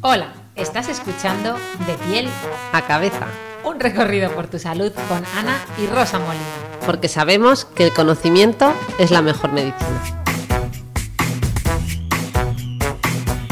Hola, estás escuchando De piel a cabeza, un recorrido por tu salud con Ana y Rosa Molina. porque sabemos que el conocimiento es la mejor medicina.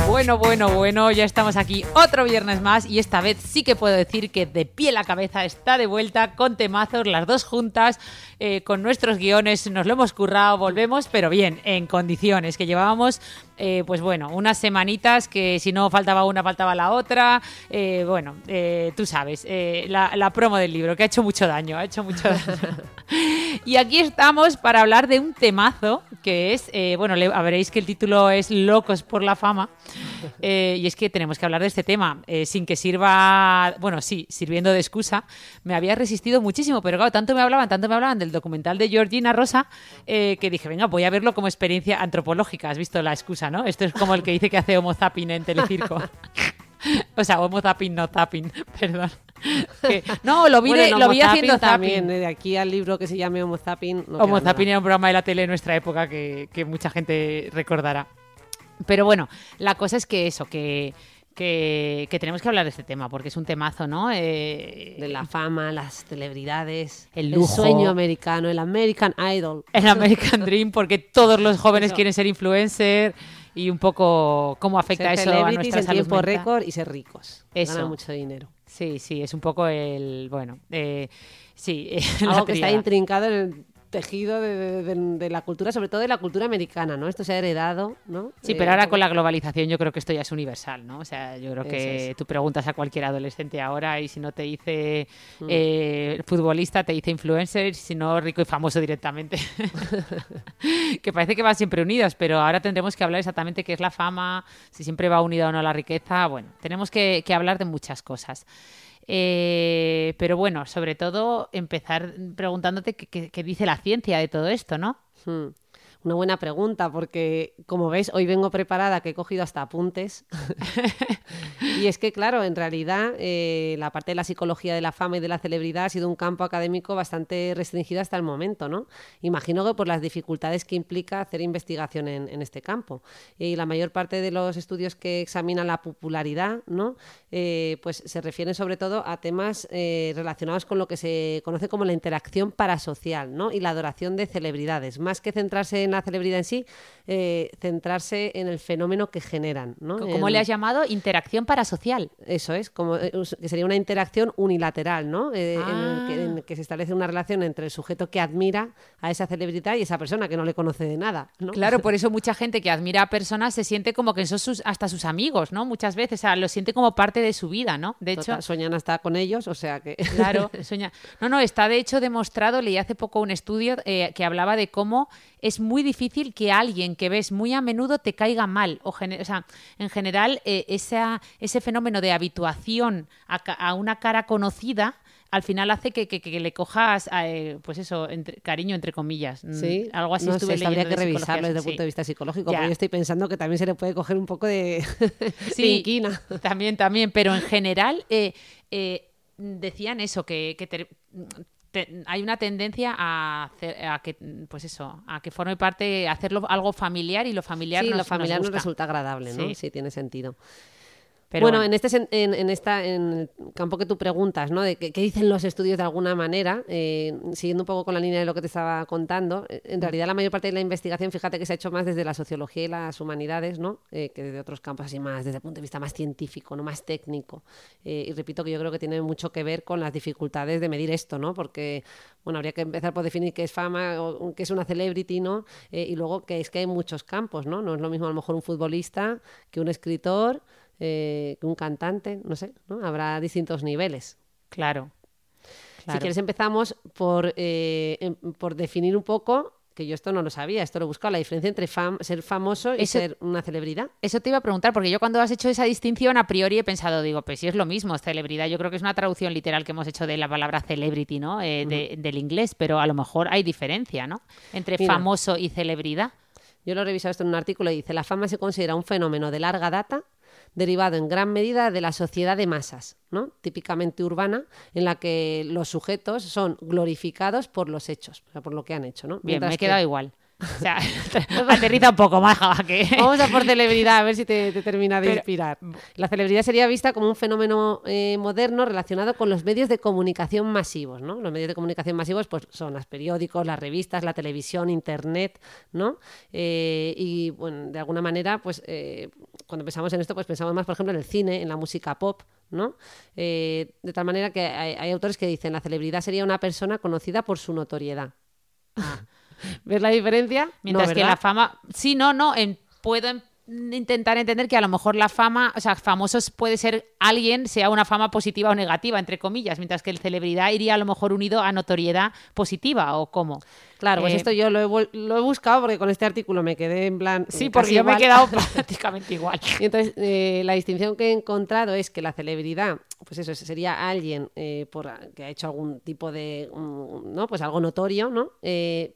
Bueno, bueno, bueno, ya estamos aquí otro viernes más y esta vez sí que puedo decir que de pie la cabeza está de vuelta con temazos, las dos juntas, eh, con nuestros guiones, nos lo hemos currado, volvemos, pero bien, en condiciones, que llevábamos, eh, pues bueno, unas semanitas que si no faltaba una, faltaba la otra, eh, bueno, eh, tú sabes, la, la promo del libro, que ha hecho mucho daño, ha hecho mucho daño. y aquí estamos para hablar de un temazo que es, bueno, le- veréis que el título es Locos por la fama. Eh, y es que tenemos que hablar de este tema eh, sin que sirva, bueno, sí, sirviendo de excusa. Me había resistido muchísimo, pero claro, tanto me hablaban, tanto me hablaban del documental de Georgina Rosa eh, que dije, venga, voy a verlo como experiencia antropológica. Has visto la excusa, ¿no? Esto es como el que dice que hace homo zapping en Telecirco. o sea, homo zapping, no zapping, perdón. Que- no, lo vi, de- lo Homo vi haciendo zapping también, de aquí al libro que se llame Homo Zapping. no Homo Zapping nada. era un programa de la tele de nuestra época que, que mucha gente recordará. Pero bueno, la cosa es que eso, que, que, que tenemos que hablar de este tema, porque es un temazo, ¿no? Eh, De la fama, las celebridades, El lujo. sueño americano, el American Idol. el American Dream, porque todos los jóvenes Eso. quieren ser influencer y un poco cómo afecta Ser eso a nuestra salud tiempo mental. récord y ser ricos. Eso. Ganar mucho dinero. Sí, sí, es un poco el, bueno, eh, sí, Algo que está intrincado en el tejido de, de- de- de la cultura, sobre todo de la cultura americana, ¿no? Esto se ha heredado, ¿no? Sí, Eh, pero ahora con la globalización yo creo que esto ya es universal, ¿no? O sea, yo creo que es. tú preguntas a cualquier adolescente ahora y si no te dice Mm. eh, futbolista, te dice influencer, si no rico y famoso directamente. que parece que van siempre unidas, pero ahora tendremos que hablar exactamente qué es la fama, si siempre va unida o no a la riqueza. Bueno, tenemos que, que hablar de muchas cosas. Eh, pero bueno, sobre todo empezar preguntándote qué, qué- dice la ciencia de todo esto, ¿no? Hmm. Una buena pregunta, porque como ves, hoy vengo preparada, que he cogido hasta apuntes. y es que, claro, en realidad eh, la parte de la psicología de la fama y de la celebridad ha sido un campo académico bastante restringido hasta el momento, ¿no? Imagino que por las dificultades que implica hacer investigación en, en este campo. Y la mayor parte de los estudios que examinan la popularidad, ¿no? Eh, pues se refieren sobre todo a temas eh, relacionados con lo que se conoce como la interacción parasocial, ¿no? Y la adoración de celebridades. Más que centrarse en la celebridad en sí, eh, centrarse en el fenómeno que generan, ¿no? ¿Cómo En- le has llamado? Interacción parasocial. eso es, como eh, que sería una interacción unilateral, ¿no? Eh, en, el que, Ah. en el que se establece una relación entre el sujeto que admira a esa celebridad y esa persona que no le conoce de nada, ¿no? Claro, por eso mucha gente que admira a personas se siente como que son sus, hasta sus amigos, ¿no? Muchas veces, o sea, lo siente como parte de su vida, ¿no? De hecho, Total, sueñan hasta con ellos, o sea que... claro. No, no, está de hecho demostrado, leí hace poco un estudio eh, que hablaba de cómo es muy difícil que alguien que ves muy a menudo te caiga mal. O, o sea, en general, eh, esa, ese fenómeno de habituación a, una cara conocida al final hace que, que- que le cojas, eh, pues eso, entre- cariño entre comillas. Mm, Sí, Algo así no estuve sé, habría que de revisarlo desde el sí. punto de vista psicológico, Ya. porque yo estoy pensando que también se le puede coger un poco de, de Sí, inquina. También, también, pero en general eh, eh, decían eso, que, que te- te- hay una tendencia a, hacer- a que, pues eso, a que forme parte, hacerlo algo familiar y lo familiar Sí, nos, lo familiar nos nos, gusta. resulta agradable, ¿no? Sí. Sí, tiene sentido. Pero bueno, en este en, en esta en el campo que tú preguntas, ¿no? De qué, qué dicen los estudios de alguna manera, eh, siguiendo un poco con la línea de lo que te estaba contando, eh, en realidad la mayor parte de la investigación, fíjate que se ha hecho más desde la sociología y las humanidades, ¿no? Eh, que desde otros campos así más, desde el punto de vista más científico, no más técnico. Eh, y repito que yo creo que tiene mucho que ver con las dificultades de medir esto, ¿no? Porque bueno, habría que empezar por definir qué es fama, o qué es una celebrity, ¿no? Eh, y luego que es que hay muchos campos, ¿no? No es lo mismo a lo mejor un futbolista que un escritor eh, un cantante, no sé, ¿no? Habrá distintos niveles. Claro. Si quieres empezamos por, eh, em, por definir un poco que yo esto no lo sabía, esto lo he buscado, la diferencia entre ser famoso y ser una celebridad. Eso te iba a preguntar, porque yo cuando has hecho esa distinción a priori he pensado, digo, pues si es lo mismo, celebridad, yo creo que es una traducción literal que hemos hecho de la palabra celebrity, ¿no? Eh, del inglés, pero a lo mejor hay diferencia, ¿no? Entre famoso y celebridad. Yo lo he revisado esto en un artículo y dice, la fama se considera un fenómeno de larga data derivado en gran medida de la sociedad de masas, ¿no? típicamente urbana, en la que los sujetos son glorificados por los hechos, por lo que han hecho. ¿no? Bien, me he quedado igual. O sea, aterriza un poco más, que... Vamos a por celebridad, a ver si te, termina de inspirar. La celebridad sería vista como un fenómeno eh, moderno relacionado con los medios de comunicación masivos, ¿no? Los medios de comunicación masivos pues, son los periódicos, las revistas, la televisión, internet, ¿no? Eh, y, bueno, de alguna manera, pues, eh, cuando pensamos en esto, pues pensamos más, por ejemplo, en el cine, en la música pop, ¿no? de tal manera que hay, hay, autores que dicen la celebridad sería una persona conocida por su notoriedad. Ah. ¿Ves la diferencia? Mientras que la fama. Sí, no, no. puedo intentar entender que a lo mejor la fama, o sea, famosos puede ser alguien, sea una fama positiva o negativa, entre comillas, mientras que el celebridad iría a lo mejor unido a notoriedad positiva o cómo. Claro, pues eh, esto yo lo he, lo he, buscado porque con este artículo me quedé en plan. Sí, porque yo me he quedado prácticamente igual. Y entonces, eh, la distinción que he encontrado es que la celebridad, pues eso, sería alguien eh, por, que ha hecho algún tipo de. ¿no? Pues algo notorio, ¿no?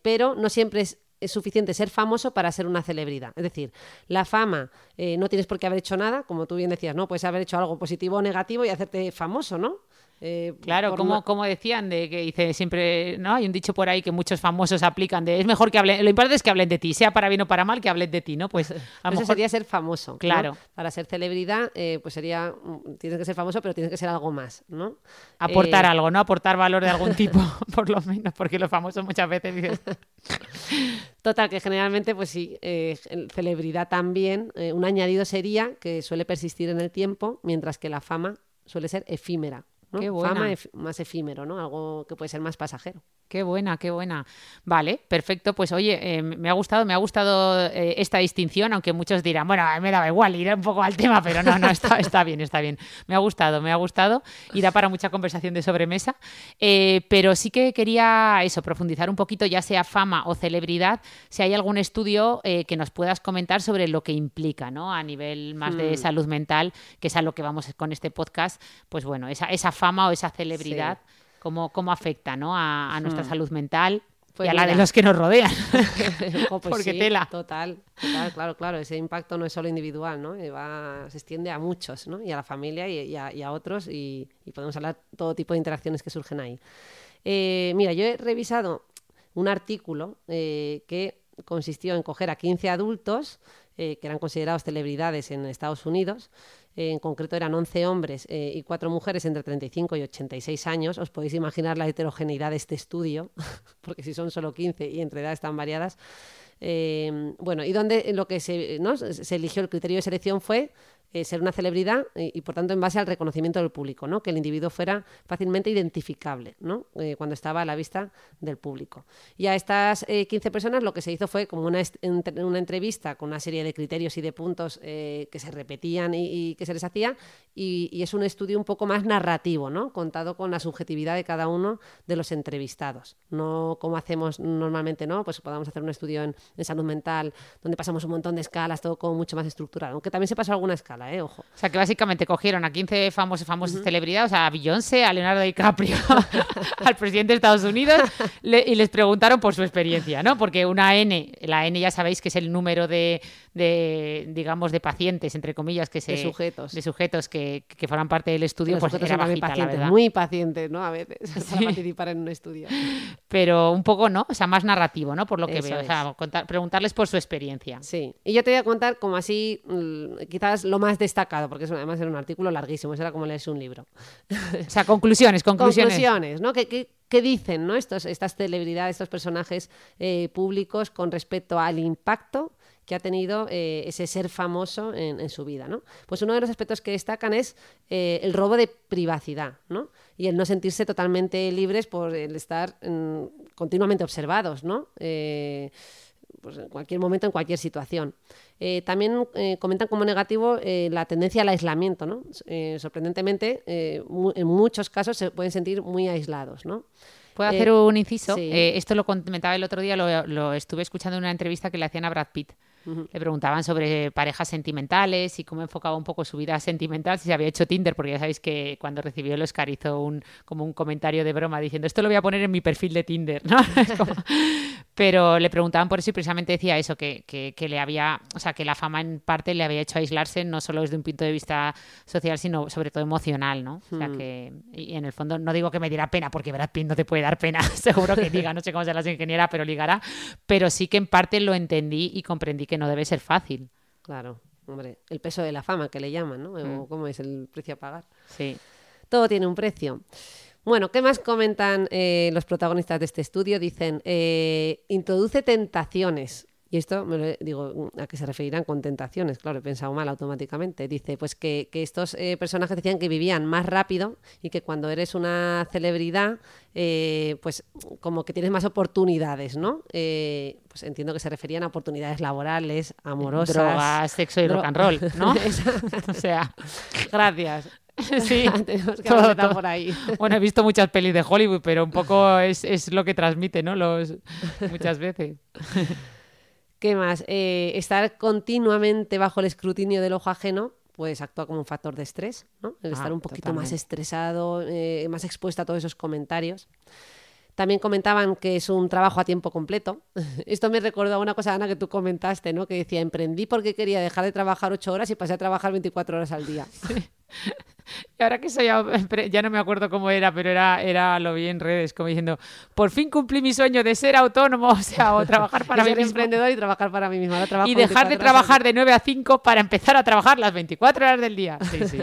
pero no siempre es es suficiente ser famoso para ser una celebridad. Es decir, la fama eh, no tienes por qué haber hecho nada, como tú bien decías, ¿no? Puedes haber hecho algo positivo o negativo y hacerte famoso, ¿no? Eh, claro, como, como decían, de que dice siempre, ¿no? Hay un dicho por ahí que muchos famosos aplican de es mejor que hablen, lo importante es que hablen de ti, sea para bien o para mal, que hablen de ti, ¿no? Pues a lo mejor sería ser famoso. Claro. Para ser celebridad, eh, pues sería, tienes que ser famoso, pero tienes que ser algo más, ¿no? Aportar algo, ¿no? Aportar valor de algún tipo, por lo menos, porque los famosos muchas veces dicen. Total, que generalmente, pues sí, eh, celebridad también, eh, un añadido sería que suele persistir en el tiempo, mientras que la fama suele ser efímera. ¿No? Fama más efímero, ¿no? Algo que puede ser más pasajero. Qué buena, qué buena. Vale, perfecto. Pues oye, eh, me ha gustado, me ha gustado eh, esta distinción, aunque muchos dirán, bueno, me daba igual, iré un poco al tema, pero no, no, está, está bien, está bien. Me ha gustado, me ha gustado y da para mucha conversación de sobremesa. Eh, pero sí que quería eso, profundizar un poquito, ya sea fama o celebridad, si hay algún estudio que nos puedas comentar sobre lo que implica, ¿no? A nivel más de hmm. salud mental, que es a lo que vamos con este podcast, pues bueno, esa, esa fama o esa celebridad cómo, cómo afecta ¿no? a, nuestra hmm. salud mental pues y a la de los que nos rodean. pues Porque tela. Total, total, claro, claro. Ese impacto no es solo individual, ¿no? Eh, va, se extiende a muchos, ¿no? Y a la familia y, a, otros y, podemos hablar todo tipo de interacciones que surgen ahí. Eh, mira, yo he revisado un artículo eh, que consistió en coger a 15 adultos que eran considerados celebridades en Estados Unidos en concreto eran 11 hombres eh, y 4 mujeres entre 35 y 86 años. Os podéis imaginar la heterogeneidad de este estudio, porque si son solo 15 y entre edades tan variadas. Eh, bueno, y donde lo que se, se eligió el criterio de selección fue eh, ser una celebridad y, por tanto en base al reconocimiento del público, ¿no? que el individuo fuera fácilmente identificable ¿no? Eh, cuando estaba a la vista del público. Y a estas 15 eh, personas lo que se hizo fue como una, una entrevista con una serie de criterios y de puntos que se repetían y, que se les hacía y, es un estudio un poco más narrativo, ¿no? contado con la subjetividad de cada uno de los entrevistados, no como hacemos normalmente, ¿no? pues podamos hacer un estudio en, en salud mental donde pasamos un montón de escalas, todo como mucho más estructurado, aunque también se pasó alguna escala ¿eh? Ojo. O sea, que básicamente cogieron a 15 famosos, famosas celebridades, a Beyoncé, a Leonardo DiCaprio, al presidente de Estados Unidos, y les preguntaron por su experiencia, ¿no? Porque una N, la N ya sabéis que es el número de, digamos, de pacientes, entre comillas, que se... De sujetos. De sujetos que, que forman parte del estudio, pues era bajita, pacientes, Muy pacientes, ¿no? A veces, para participar en un estudio. Pero un poco, ¿no? O sea, más narrativo, ¿no? Por lo que veo. O sea, preguntarles por su experiencia. Sí. Y yo te voy a contar como así, mm, quizás lo más destacado, porque además era un artículo larguísimo, era como leerse un libro. O sea, conclusiones, conclusiones. Conclusiones, ¿no? ¿Qué, dicen ¿no? Estos, estas celebridades, estos personajes eh, públicos con respecto al impacto que ha tenido eh, ese ser famoso en, su vida, ¿no? Pues uno de los aspectos que destacan es eh, el robo de privacidad, ¿no? Y el no sentirse totalmente libres por el estar mm, continuamente observados, ¿no? Pues, en cualquier momento, en cualquier situación. Eh, también eh, comentan como negativo la tendencia al aislamiento. ¿no? sorprendentemente, en muchos casos se pueden sentir muy aislados. ¿no? ¿Puedo hacer un inciso? esto lo comentaba el otro día, lo, lo, estuve escuchando en una entrevista que le hacían a Brad Pitt. Le preguntaban sobre parejas sentimentales y cómo enfocaba un poco su vida sentimental, si se había hecho Tinder, porque ya sabéis que cuando recibió el Oscar hizo un, como un comentario de broma diciendo esto lo voy a poner en mi perfil de Tinder, ¿no? Pero le preguntaban por eso y precisamente decía eso, que, que, le había, o sea, que la fama en parte le había hecho aislarse no solo desde un punto de vista social, sino sobre todo emocional, ¿no? O sea, hmm. que y en el fondo no digo que me diera pena, porque Brad Pitt no te puede dar pena, seguro que diga, no sé cómo se las ingeniera, pero ligará, pero sí que en parte lo entendí y comprendí que no debe ser fácil. Claro, hombre, el peso de la fama que le llaman, ¿no? Mm. ¿Cómo es el precio a pagar? Sí. Todo tiene un precio. Bueno, ¿qué más comentan eh, los protagonistas de este estudio? Dicen, eh, introduce tentaciones y esto, me lo, digo, ¿a qué se referirán con tentaciones? Claro, he pensado mal automáticamente. Dice, pues que, estos eh, personajes decían que vivían más rápido y que cuando eres una celebridad, eh, pues como que tienes más oportunidades, ¿no? Eh, pues entiendo que se referían a oportunidades laborales, amorosas. Drogas, sexo y rock and roll, ¿no? o sea, gracias. Sí, tenemos que todo, por ahí. Bueno, he visto muchas pelis de Hollywood, pero un poco es, es lo que transmite, ¿no? Los, muchas veces. ¿Qué más? Eh, estar continuamente bajo el escrutinio del ojo ajeno pues actúa como un factor de estrés, ¿no? El estar ah, un poquito más estresado, eh, más expuesto a todos esos comentarios. También comentaban que es un trabajo a tiempo completo. Esto me recordó a una cosa, Ana, que tú comentaste, ¿no? Que decía, emprendí porque quería dejar de trabajar ocho horas y pasé a trabajar 24 horas al día. Y ahora que soy ya, no me acuerdo cómo era, pero era, era lo vi en redes, como diciendo, por fin cumplí mi sueño de ser autónomo, o sea, o trabajar para mí mismo. emprendedor y trabajar para mí mismo. y dejar de trabajar de 9 a 5 para empezar a trabajar las 24 horas del día. Sí, sí.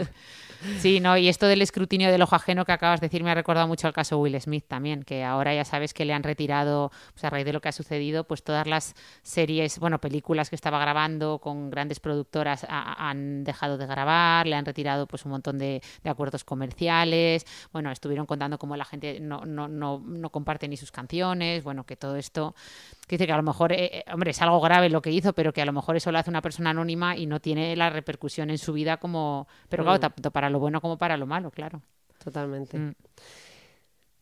Sí, no, y esto del escrutinio del ojo ajeno que acabas de decir me ha recordado mucho al caso Will Smith también, que ahora ya sabes que le han retirado, pues a raíz de lo que ha sucedido, pues todas las series, bueno, películas que estaba grabando con grandes productoras han dejado de grabar, le han retirado pues un montón de, acuerdos comerciales, bueno, estuvieron contando cómo la gente no, no, no, no comparte ni sus canciones, bueno, que todo esto que dice que a lo mejor, eh, eh, hombre, es algo grave lo que hizo, pero que a lo mejor eso lo hace una persona anónima y no tiene la repercusión en su vida como... Pero claro, mm. tanto para lo bueno como para lo malo, claro. Totalmente. Mm.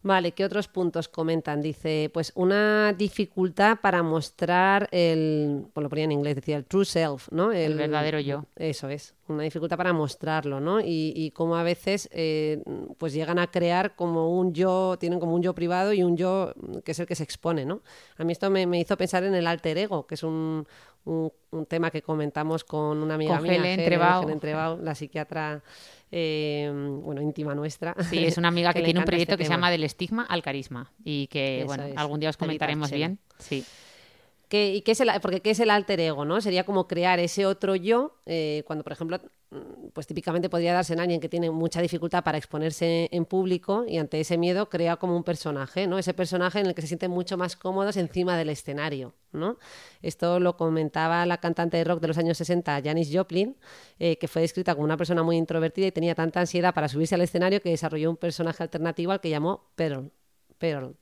Vale, ¿qué otros puntos comentan? Dice, pues una dificultad para mostrar el, pues lo ponía en inglés, decía el true self, ¿no? El, verdadero yo. Eso es, una dificultad para mostrarlo, ¿no? Y, y cómo a veces eh, pues llegan a crear como un yo, tienen como un yo privado y un yo que es el que se expone, ¿no? A mí esto me, hizo pensar en el alter ego, que es un, un, tema que comentamos con una amiga mía, Helen la psiquiatra eh, bueno, íntima nuestra. Sí, es una amiga que, tiene un proyecto este que se llama Del estigma al carisma y que, bueno, algún día os comentaremos bien. Sí. ¿Y qué es el, porque qué es el alter ego, ¿no? Sería como crear ese otro yo, eh, cuando por ejemplo, mm, pues típicamente podría darse en alguien que tiene mucha dificultad para exponerse en público y ante ese miedo crea como un personaje, ¿no? Ese personaje en el que se sienten mucho más cómodos encima del escenario, ¿no? Esto lo comentaba la cantante de rock de los años 60, Janis Joplin, eh, que fue descrita como una persona muy introvertida y tenía tanta ansiedad para subirse al escenario que desarrolló un personaje alternativo al que llamó Pearl. Pearl,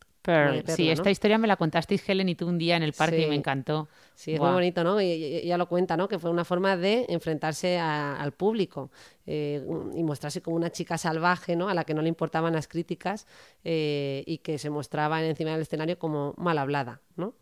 sí, esta historia me la contasteis Helen y tú un día en el parque y me encantó. Sí, es muy bonito, ¿no? Y ella lo cuenta, ¿no? Que fue una forma de enfrentarse al público eh, y mostrarse como una chica salvaje, ¿no? A la que no le importaban las críticas eh, y que se mostraba encima del escenario como mal hablada, ¿no?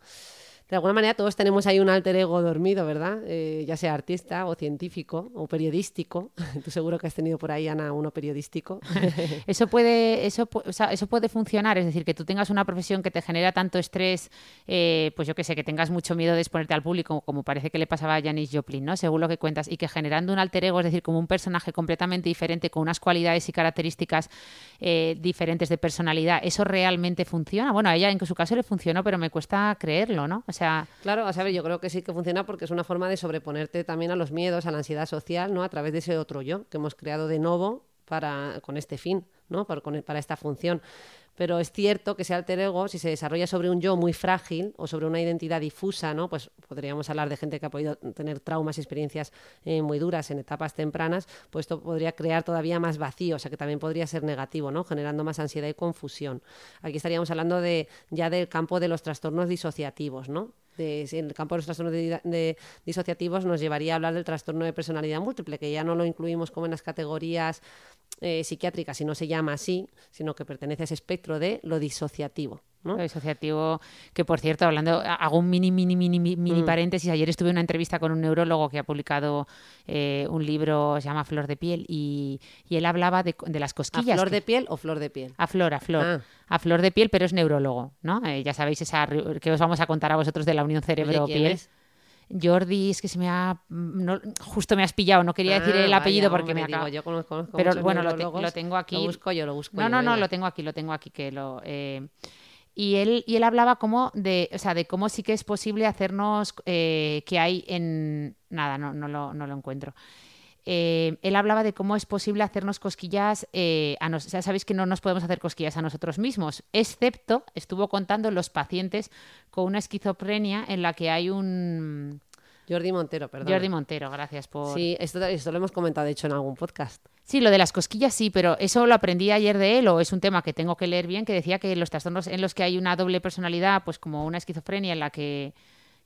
De alguna manera todos tenemos ahí un alter ego dormido, ¿verdad? Eh, ya sea artista o científico o periodístico. Tú seguro que has tenido por ahí, Ana, uno periodístico. eso, puede, eso, eso puede funcionar, es decir, que tú tengas una profesión que te genera tanto estrés, eh, pues yo qué sé, que tengas mucho miedo de exponerte al público, como parece que le pasaba a Janis Joplin, ¿no? Según lo que cuentas, y que generando un alter ego, es decir, como un personaje completamente diferente, con unas cualidades y características eh, diferentes de personalidad, ¿eso realmente funciona? Bueno, a ella en su caso le funcionó, pero me cuesta creerlo, ¿no? O sea, Claro, a saber, yo creo que sí que funciona porque es una forma de sobreponerte también a los miedos, a la ansiedad social, ¿no? A través de ese otro yo que hemos creado de nuevo para, con este fin, ¿no? Para, para esta función pero es cierto que ese alter ego, si se desarrolla sobre un yo muy frágil o sobre una identidad difusa, ¿no? pues podríamos hablar de gente que ha podido tener traumas y experiencias eh, muy duras en etapas tempranas, pues esto podría crear todavía más vacío, o sea que también podría ser negativo, ¿no? generando más ansiedad y confusión. Aquí estaríamos hablando de, ya del campo de los trastornos disociativos, ¿no? De, en el campo de los trastornos de, de disociativos nos llevaría a hablar del trastorno de personalidad múltiple, que ya no lo incluimos como en las categorías eh, psiquiátricas, si no se llama así, sino que pertenece a ese espectro de lo disociativo. ¿No? Lo disociativo, que por cierto, hablando, hago un mini, mini, mini, mini Mm. paréntesis. Ayer estuve en una entrevista con un neurólogo que ha publicado eh, un libro, se llama Flor de Piel, y, y él hablaba de, de las ¿A cosquillas. flor que- de piel o flor de piel? A flor, a flor. Ah. A flor de piel, pero es neurólogo, ¿no? Eh, ya sabéis esa que os vamos a contar a vosotros de la unión cerebro-piel. Jordi, es que se me ha. mm, no- justo me has pillado, no quería decir Ah, el apellido vaya, porque me digo, yo conozco, conozco Pero bueno, lo, te- lo tengo aquí. Lo busco yo, lo busco No, yo. no, no, lo tengo aquí, lo tengo aquí que lo. eh, y él, y él hablaba como de, o sea, de cómo sí que es posible hacernos eh, que hay en. Nada, no, no, lo, no lo encuentro. Eh, él hablaba de cómo es posible hacernos cosquillas eh, a nos, ya sabéis que no nos podemos hacer cosquillas a nosotros mismos, excepto, estuvo contando los pacientes con una esquizofrenia en la que hay un... Jordi Montero, perdón. Jordi Montero, gracias por... Sí, esto, esto lo hemos comentado, de hecho, en algún podcast. Sí, lo de las cosquillas sí, pero eso lo aprendí ayer de él o es un tema que tengo que leer bien, que decía que los trastornos en los que hay una doble personalidad, pues como una esquizofrenia en la que,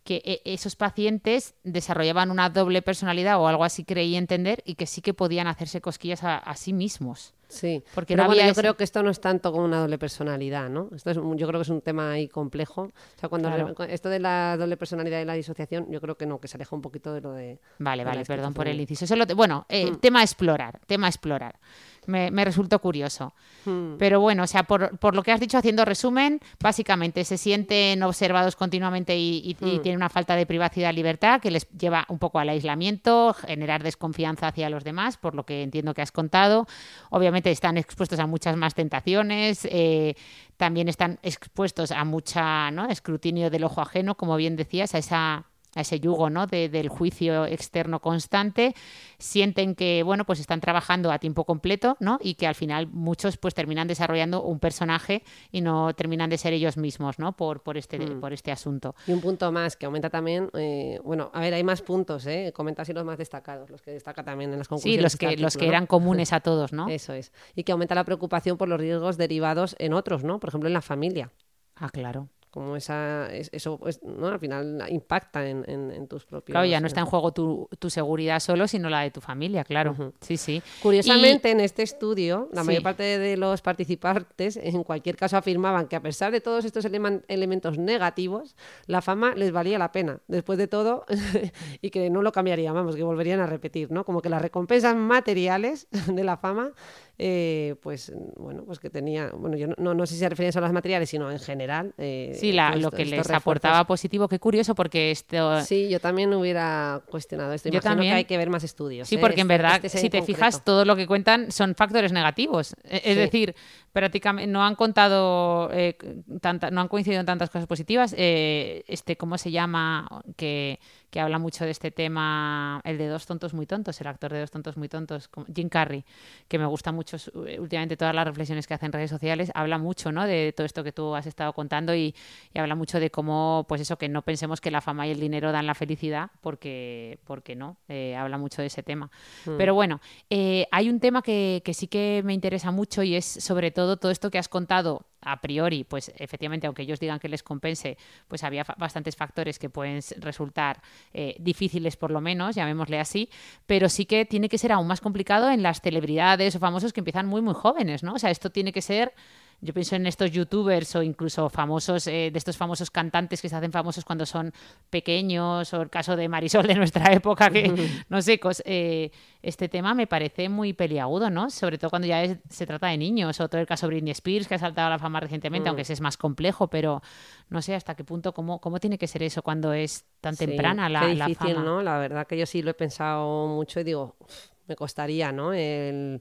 que e- esos pacientes desarrollaban una doble personalidad o algo así creí entender y que sí que podían hacerse cosquillas a, a sí mismos. Sí, Porque pero no bueno, había yo ese- creo que esto no es tanto como una doble personalidad, ¿no? Esto es, un- yo creo que es un tema ahí complejo. O sea, cuando Claro. re- esto de la doble personalidad y la disociación, yo creo que no, que se aleja un poquito de lo de. Vale, de vale, perdón por el inciso. Solo te- bueno, eh, Mm. tema a explorar, tema a explorar. Me, me resultó curioso. Hmm. Pero bueno, o sea, por, por lo que has dicho haciendo resumen, básicamente se sienten observados continuamente y, y- y Mm. tienen una falta de privacidad, libertad, que les lleva un poco al aislamiento, generar desconfianza hacia los demás, por lo que entiendo que has contado. Obviamente están expuestos a muchas más tentaciones, eh, también están expuestos a mucha ¿no? escrutinio del ojo ajeno, como bien decías, a esa a ese yugo ¿no? de- del juicio externo constante, sienten que bueno, pues están trabajando a tiempo completo ¿no? y que al final muchos pues terminan desarrollando un personaje y no terminan de ser ellos mismos ¿no? por, por, este, Mm. por este asunto. Y un punto más que aumenta también. eh, bueno, a ver, hay más puntos, ¿eh? Comenta así los más destacados, los que destaca también en las Sí, conclusiones. los de este que, los que eran comunes a todos, ¿no? Eso es. Y que aumenta la preocupación por los riesgos derivados en otros, ¿no? Por ejemplo, en la familia. Ah, claro. Como esa, es- eso, pues, ¿no? Al final impacta en, en- en tus propios. Claro, ya no eh, está en juego tu, tu seguridad solo, sino la de tu familia, claro. Sí, sí. Curiosamente, en este estudio, la Sí. mayor parte de los participantes, en cualquier caso, afirmaban que a pesar de todos estos elementos negativos, la fama les valía la pena, después de todo, y que no lo cambiarían, vamos, que volverían a repetir, ¿no? Como que las recompensas materiales de la fama, eh, pues, bueno, pues que tenía, bueno, yo no, no, no sé si se referían solo a las materiales, sino en general. eh, Sí, la- todos lo que les refuerzos. aportaba positivo. Qué curioso, porque esto... Sí, yo también hubiera cuestionado esto. Yo también. que hay que ver más estudios. Sí, ¿eh? porque en Este- verdad, este si te concreto. fijas, todo lo que cuentan son factores negativos. E- Es Sí. decir, prácticamente no han contado, eh, tanta- no han coincidido en tantas cosas positivas. Eh, este, ¿cómo se llama? Que, que habla mucho de este tema, el de Dos tontos muy tontos, el actor de Dos tontos muy tontos, Jim Carrey, que me gusta mucho eh, últimamente todas las reflexiones que hace en redes sociales, habla mucho, ¿no? De todo esto que tú has estado contando y, y habla mucho de cómo, pues eso, que no pensemos que la fama y el dinero dan la felicidad, porque, porque no, eh, habla mucho de ese tema. Mm. Pero bueno, eh, hay un tema que, que sí que me interesa mucho y es sobre todo todo esto que has contado a priori, pues efectivamente, aunque ellos digan que les compense, pues había bastantes factores que pueden resultar eh, difíciles por lo menos, llamémosle así, pero sí que tiene que ser aún más complicado en las celebridades o famosos que empiezan muy, muy jóvenes, ¿no? O sea, esto tiene que ser yo pienso en estos youtubers o incluso famosos, eh, de estos famosos cantantes que se hacen famosos cuando son pequeños, o el caso de Marisol de nuestra época, que no sé, cos- eh, este tema me parece muy peliagudo, ¿no? Sobre todo cuando ya es- se trata de niños, o todo el caso Britney Spears, que ha saltado a la fama recientemente, aunque ese es más complejo, pero no sé hasta qué punto, cómo, cómo tiene que ser eso cuando es tan Sí, temprana la, qué la difícil, fama. ¿no? La verdad que yo sí lo he pensado mucho y digo, "Uf, me costaría, ¿no? El...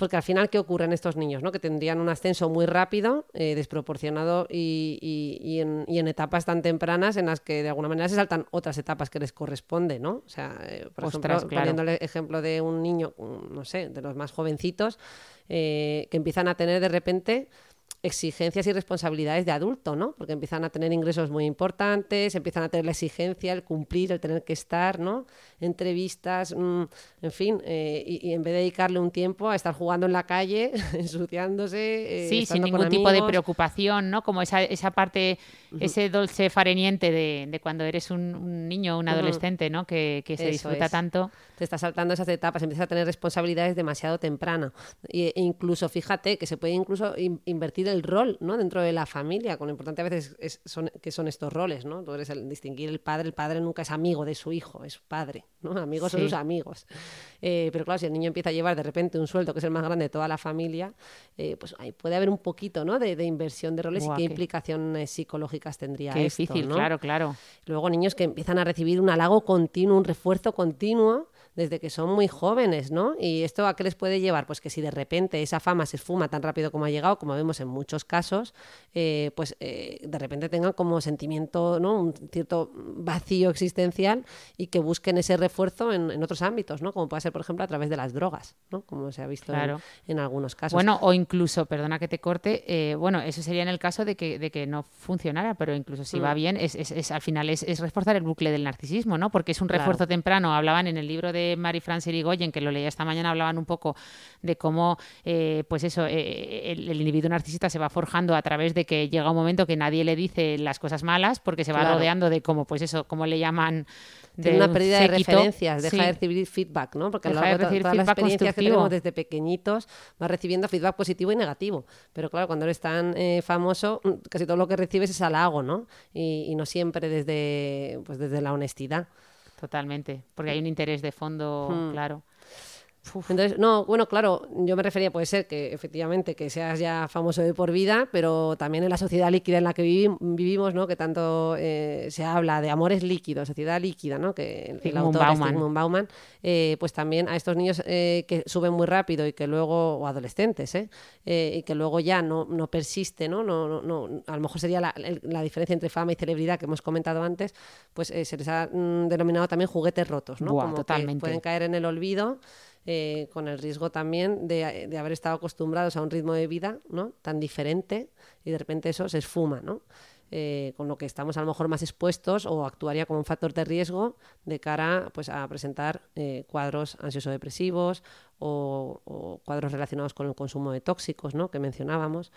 Porque al final, ¿qué ocurre en estos niños? ¿no? Que tendrían un ascenso muy rápido, eh, desproporcionado y, y- y en, y en etapas tan tempranas en las que de alguna manera se saltan otras etapas que les corresponde, ¿no? O sea, eh, por Ostras, ejemplo, claro. poniéndole ejemplo de un niño, mm, no sé, de los más jovencitos, eh, que empiezan a tener de repente exigencias y responsabilidades de adulto, ¿no? Porque empiezan a tener ingresos muy importantes, empiezan a tener la exigencia, el cumplir, el tener que estar, ¿no? Entrevistas, mm, en fin, eh, y, en vez de dedicarle un tiempo a estar jugando en la calle, ensuciándose. Eh, sí, sin ningún tipo de preocupación, ¿no? Como esa, esa parte, ese dulce fareniente de, cuando eres un, niño, un adolescente, ¿no? Que, se disfruta tanto. Te estás saltando esas etapas, empiezas a tener responsabilidades demasiado temprano. E, incluso, fíjate, que se puede incluso invertir el rol ¿no? dentro de la familia, con lo importante a veces es, son, que son estos roles, ¿no? Tú eres el distinguir el padre, el padre nunca es amigo de su hijo, es padre, ¿no? Amigos son sus amigos. Eh, pero claro, si el niño empieza a llevar de repente un sueldo que es el más grande de toda la familia, eh, pues ahí puede haber un poquito ¿no? de, inversión de roles y qué, implicaciones psicológicas tendría qué esto, difícil, claro, claro. Luego niños que empiezan a recibir un halago continuo, un refuerzo continuo desde que son muy jóvenes, ¿no? Y esto a qué les puede llevar? Pues que si de repente esa fama se esfuma tan rápido como ha llegado, como vemos en muchos casos, eh, pues eh, de repente tengan como sentimiento, ¿no? Un cierto vacío existencial y que busquen ese refuerzo en, otros ámbitos, ¿no? Como puede ser, por ejemplo, a través de las drogas, ¿no? Como se ha visto en, algunos casos. Bueno, o incluso, perdona que te corte, eh, bueno, eso sería en el caso de que, de que no funcionara, pero incluso si va mm. bien, es, es, al final es, reforzar el bucle del narcisismo, ¿no? Porque es un refuerzo temprano, hablaban en el libro de de Marie-France Irigoyen, que lo leía esta mañana, hablaban un poco de cómo, eh, pues eso, eh, el, individuo narcisista se va forjando a través de que llega un momento que nadie le dice las cosas malas, porque se va rodeando de cómo, pues eso, como le llaman de una pérdida de referencias, deja de recibir feedback, ¿no? Porque a lo largo de todas las experiencias que tenemos desde pequeñitos va recibiendo feedback positivo y negativo. Pero claro, cuando eres tan eh, famoso, mm, casi todo lo que recibes es halago, ¿no? Y, y no siempre desde, pues desde la honestidad. Totalmente, porque hay un interés de fondo, hmm. claro. Entonces, no, bueno, claro, yo me refería, puede ser que efectivamente que seas ya famoso de por vida, pero también en la sociedad líquida en la que vivimos, ¿no? Que tanto eh, se habla de amores líquidos, sociedad líquida, ¿no? Que el, autor Bauman, Bauman eh, pues también a estos niños eh, que suben muy rápido y que luego, o adolescentes, ¿eh? y que luego ya no, no persiste, ¿no? No, no, A lo mejor sería la, la, diferencia entre fama y celebridad que hemos comentado antes, pues se les ha mm, denominado también juguetes rotos, ¿no? Como totalmente. pueden caer en el olvido. Eh, con el riesgo también de, de, haber estado acostumbrados a un ritmo de vida ¿no? tan diferente y de repente eso se esfuma, ¿no? Eh, con lo que estamos a lo mejor más expuestos o actuaría como un factor de riesgo de cara pues, a presentar eh, cuadros ansioso-depresivos o, o, cuadros relacionados con el consumo de tóxicos ¿no? que mencionábamos.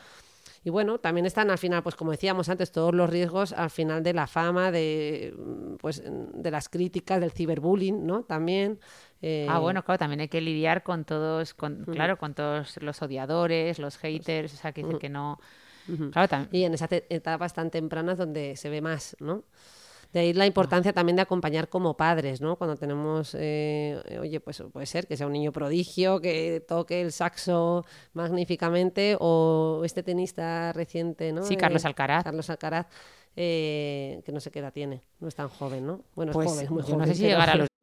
Y bueno, también están al final, pues como decíamos antes, todos los riesgos al final de la fama, de, pues, de las críticas, del ciberbullying, ¿no? También. Eh, ah, bueno, claro, también hay que lidiar con todos, con, claro, con todos los odiadores, los haters, o sea, que, que no... claro, y en esas etapas tan tempranas donde se ve más, ¿no? De ahí la importancia también de acompañar como padres, ¿no? Cuando tenemos, eh, oye, pues puede ser que sea un niño prodigio, que toque el saxo magníficamente, o este tenista reciente, ¿no? Sí, Carlos Alcaraz. Carlos Alcaraz, eh, que no sé qué edad tiene, no es tan joven, ¿no? Bueno, es pues, joven, muy joven. No sé si llegará a los...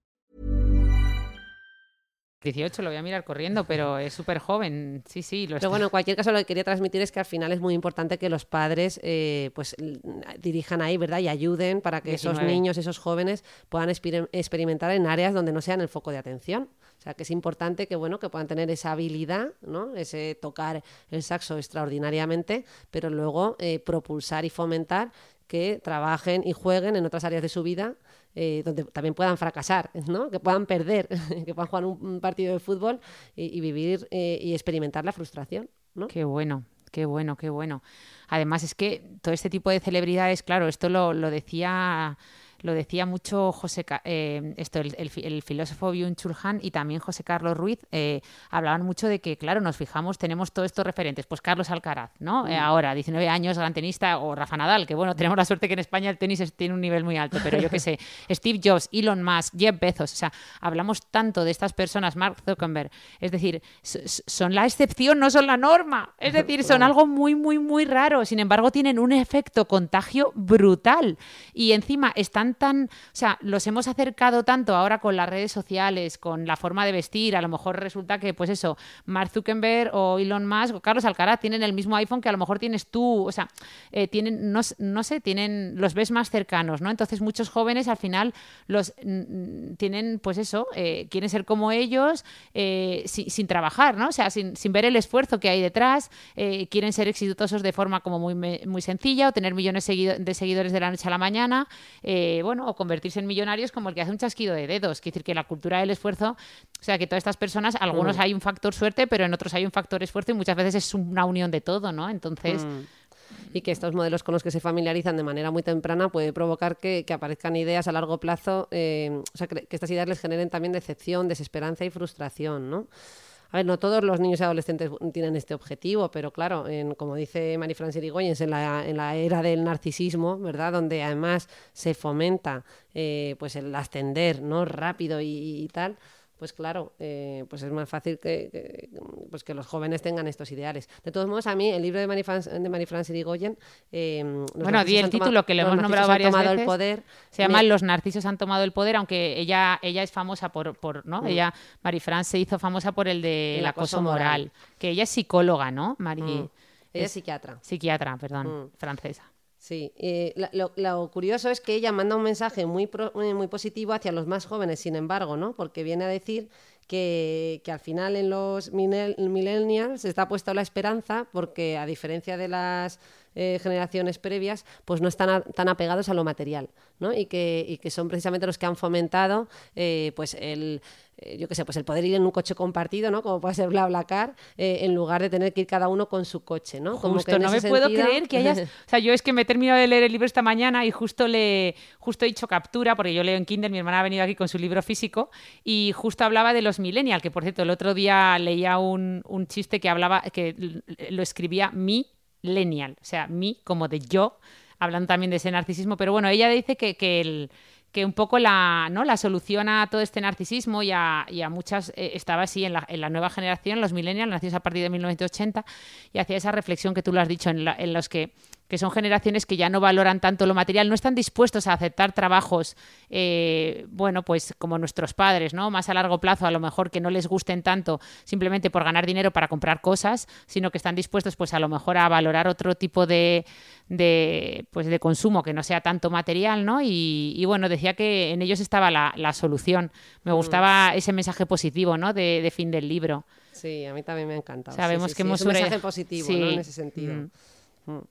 18 lo voy a mirar corriendo, pero es súper joven, sí, sí. pero bueno, en cualquier caso lo que quería transmitir es que al final es muy importante que los padres eh, pues dirijan ahí, ¿verdad? Y ayuden para que esos niños, esos jóvenes puedan experimentar en áreas donde no sean el foco de atención. O sea, que es importante que, bueno, que puedan tener esa habilidad, ¿no? Ese tocar el saxo extraordinariamente, pero luego eh, propulsar y fomentar que trabajen y jueguen en otras áreas de su vida eh, donde también puedan fracasar, ¿no? que puedan perder, que puedan jugar un, partido de fútbol y, vivir eh, y experimentar la frustración. ¿no? Qué bueno, qué bueno, qué bueno. Además es que todo este tipo de celebridades, claro, esto lo, lo decía lo decía mucho José, eh, esto, el, filósofo Byung Chul Han y también José Carlos Ruiz, eh, hablaban mucho de que, claro, nos fijamos, tenemos todos estos referentes, pues Carlos Alcaraz, ¿no? Eh, mm. ahora, 19 años, gran tenista, o Rafa Nadal, que bueno, tenemos la suerte que en España el tenis tiene un nivel muy alto, pero yo qué sé, Steve Jobs, Elon Musk, Jeff Bezos, o sea, hablamos tanto de estas personas, Mark Zuckerberg, es decir, son la excepción, no son la norma, es decir, son algo muy, muy, muy raro, sin embargo, tienen un efecto contagio brutal y encima están tan, o sea, los hemos acercado tanto ahora con las redes sociales, con la forma de vestir, a lo mejor resulta que, pues eso, Mark Zuckerberg o Elon Musk o Carlos Alcaraz tienen el mismo iPhone que a lo mejor tienes tú, o sea, eh, tienen, no, no, sé, tienen, los ves más cercanos, ¿no? Entonces muchos jóvenes al final los tienen, pues eso, eh, quieren ser como ellos eh, sin, trabajar, ¿no? O sea, sin, ver el esfuerzo que hay detrás, quieren ser exitosos de forma como muy, muy sencilla o tener millones de seguidores de la noche a la mañana, bueno, o convertirse en millonarios como el que hace un chasquido de dedos. Quiere decir que la cultura del esfuerzo, o sea, que todas estas personas, algunos mm. hay un factor suerte, pero en otros hay un factor esfuerzo y muchas veces es una unión de todo, ¿no? Entonces... Mm. y que estos modelos con los que se familiarizan de manera muy temprana puede provocar que, aparezcan ideas a largo plazo, eh, o sea, que, que, estas ideas les generen también decepción, desesperanza y frustración, ¿no? A ver, no todos los niños y adolescentes tienen este objetivo, pero claro, en, como dice Marie-France Irigoyen, en la, en la era del narcisismo, ¿verdad? Donde además se fomenta eh, pues el ascender, ¿no? Rápido y tal pues claro, eh, pues es más fácil que, pues que los jóvenes tengan estos ideales. De todos modos, a mí el libro de Marie-France de Irigoyen... Eh, bueno, di el título que le hemos nombrado varias veces. El poder, se llama Los narcisos han tomado el poder, aunque ella, ella es famosa por... por ¿no? Mm. Ella, Marie-France se hizo famosa por el de el acoso, moral, que ella es psicóloga, ¿no? Mm. Ella es psiquiatra. Psiquiatra, perdón, mm. francesa. Sí, eh, lo, curioso es que ella manda un mensaje muy, muy positivo hacia los más jóvenes, sin embargo, ¿no? Porque viene a decir que, que al final en los millennials está puesta la esperanza, porque a diferencia de las eh, generaciones previas, pues no están tan apegados a lo material, ¿no? Y que, y que son precisamente los que han fomentado, eh, pues el, eh, yo qué sé, pues el poder ir en un coche compartido, ¿no? Como puede ser BlaBlaCar, en lugar de tener que ir cada uno con su coche, ¿no? Como justo, no me puedo creer que hayas... O sea, yo es que me he terminado de leer el libro esta mañana y justo le justo he hecho captura, porque yo leo en Kindle, mi hermana ha venido aquí con su libro físico, y justo hablaba de los millennials, que por cierto, el otro día leía un, un chiste que hablaba, que lo escribía mi Lenial, o sea, mí como de yo, hablando también de ese narcisismo, pero bueno, ella dice que, que el que un poco la, ¿no? la solución a todo este narcisismo y a, muchas eh, estaba así en la, en la, nueva generación, los millennials, nacidos a partir de 1980, y hacía esa reflexión que tú lo has dicho, en, en los que que son generaciones que ya no valoran tanto lo material, no están dispuestos a aceptar trabajos, eh, bueno, pues como nuestros padres, ¿no? Más a largo plazo, a lo mejor que no les gusten tanto simplemente por ganar dinero para comprar cosas, sino que están dispuestos, pues a lo mejor a valorar otro tipo de, de pues de consumo que no sea tanto material, ¿no? Y, bueno, decía que en ellos estaba la, solución. Me mm. gustaba ese mensaje positivo, ¿no? De, fin del libro. Sí, a mí también me ha encantado. Sabemos que hemos es un mensaje positivo, ¿no? En ese sentido. Mm. Mm.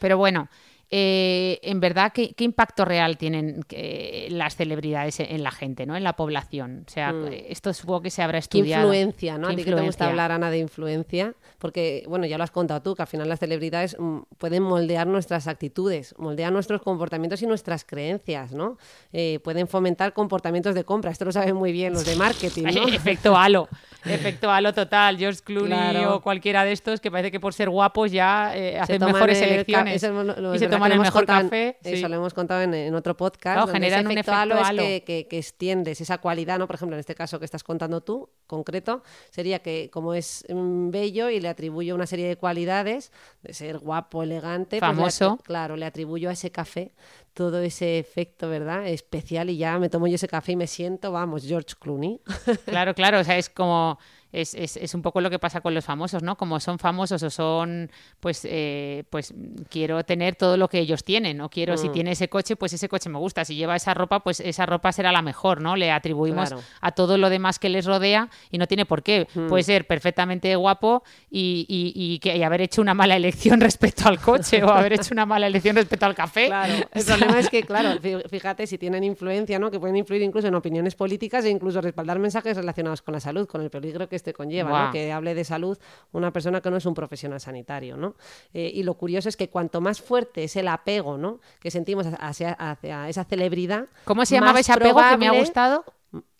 Pero bueno, eh, en verdad, ¿qué, impacto real tienen eh, las celebridades en la gente, ¿no? en la población? O sea, mm. esto supongo que se habrá estudiado. ¿Qué influencia? ¿no? ¿A ti que te gusta hablar, Ana, de influencia? Porque, bueno, ya lo has contado tú, que al final las celebridades mm, pueden moldear nuestras actitudes, moldear nuestros comportamientos y nuestras creencias, ¿no? Eh, pueden fomentar comportamientos de compra. Esto lo saben muy bien los de marketing, ¿no? Efecto halo. Efecto halo total. George Clooney o cualquiera de estos que parece que por ser guapos ya hacen mejores elecciones. y se toman el mejor café. Eso lo hemos contado en, otro podcast. generan un efecto halo, Es que, extiendes esa cualidad, ¿no? Por ejemplo, en este caso que estás contando tú, concreto, sería que como es mm, bello y le atribuyo una serie de cualidades, de ser guapo, elegante, pues famoso. claro, le atribuyo a ese café todo ese efecto, ¿verdad? Especial y ya me tomo yo ese café y me siento, vamos, George Clooney. Claro, claro, o sea, es como es, es, es, un poco lo que pasa con los famosos, ¿no? Como son famosos o son, pues, eh, pues quiero tener todo lo que ellos tienen, o quiero, si mm. tiene ese coche, pues ese coche me gusta, si lleva esa ropa, pues esa ropa será la mejor, ¿no? Le atribuimos a todo lo demás que les rodea y no tiene por qué. Mm. Puede ser perfectamente guapo y, y, que, y haber hecho una mala elección respecto al coche o haber hecho una mala elección respecto al café. Claro, el problema es que, claro, fíjate, si tienen influencia, ¿no? Que pueden influir incluso en opiniones políticas e incluso respaldar mensajes relacionados con la salud, con el peligro que este conlleva, ¿no? Que hable de salud una persona que no es un profesional sanitario, ¿no? Eh, y lo curioso es que cuanto más fuerte es el apego, ¿no? Que sentimos hacia, hacia esa celebridad. ¿Cómo se llamaba ese apego que me ha gustado?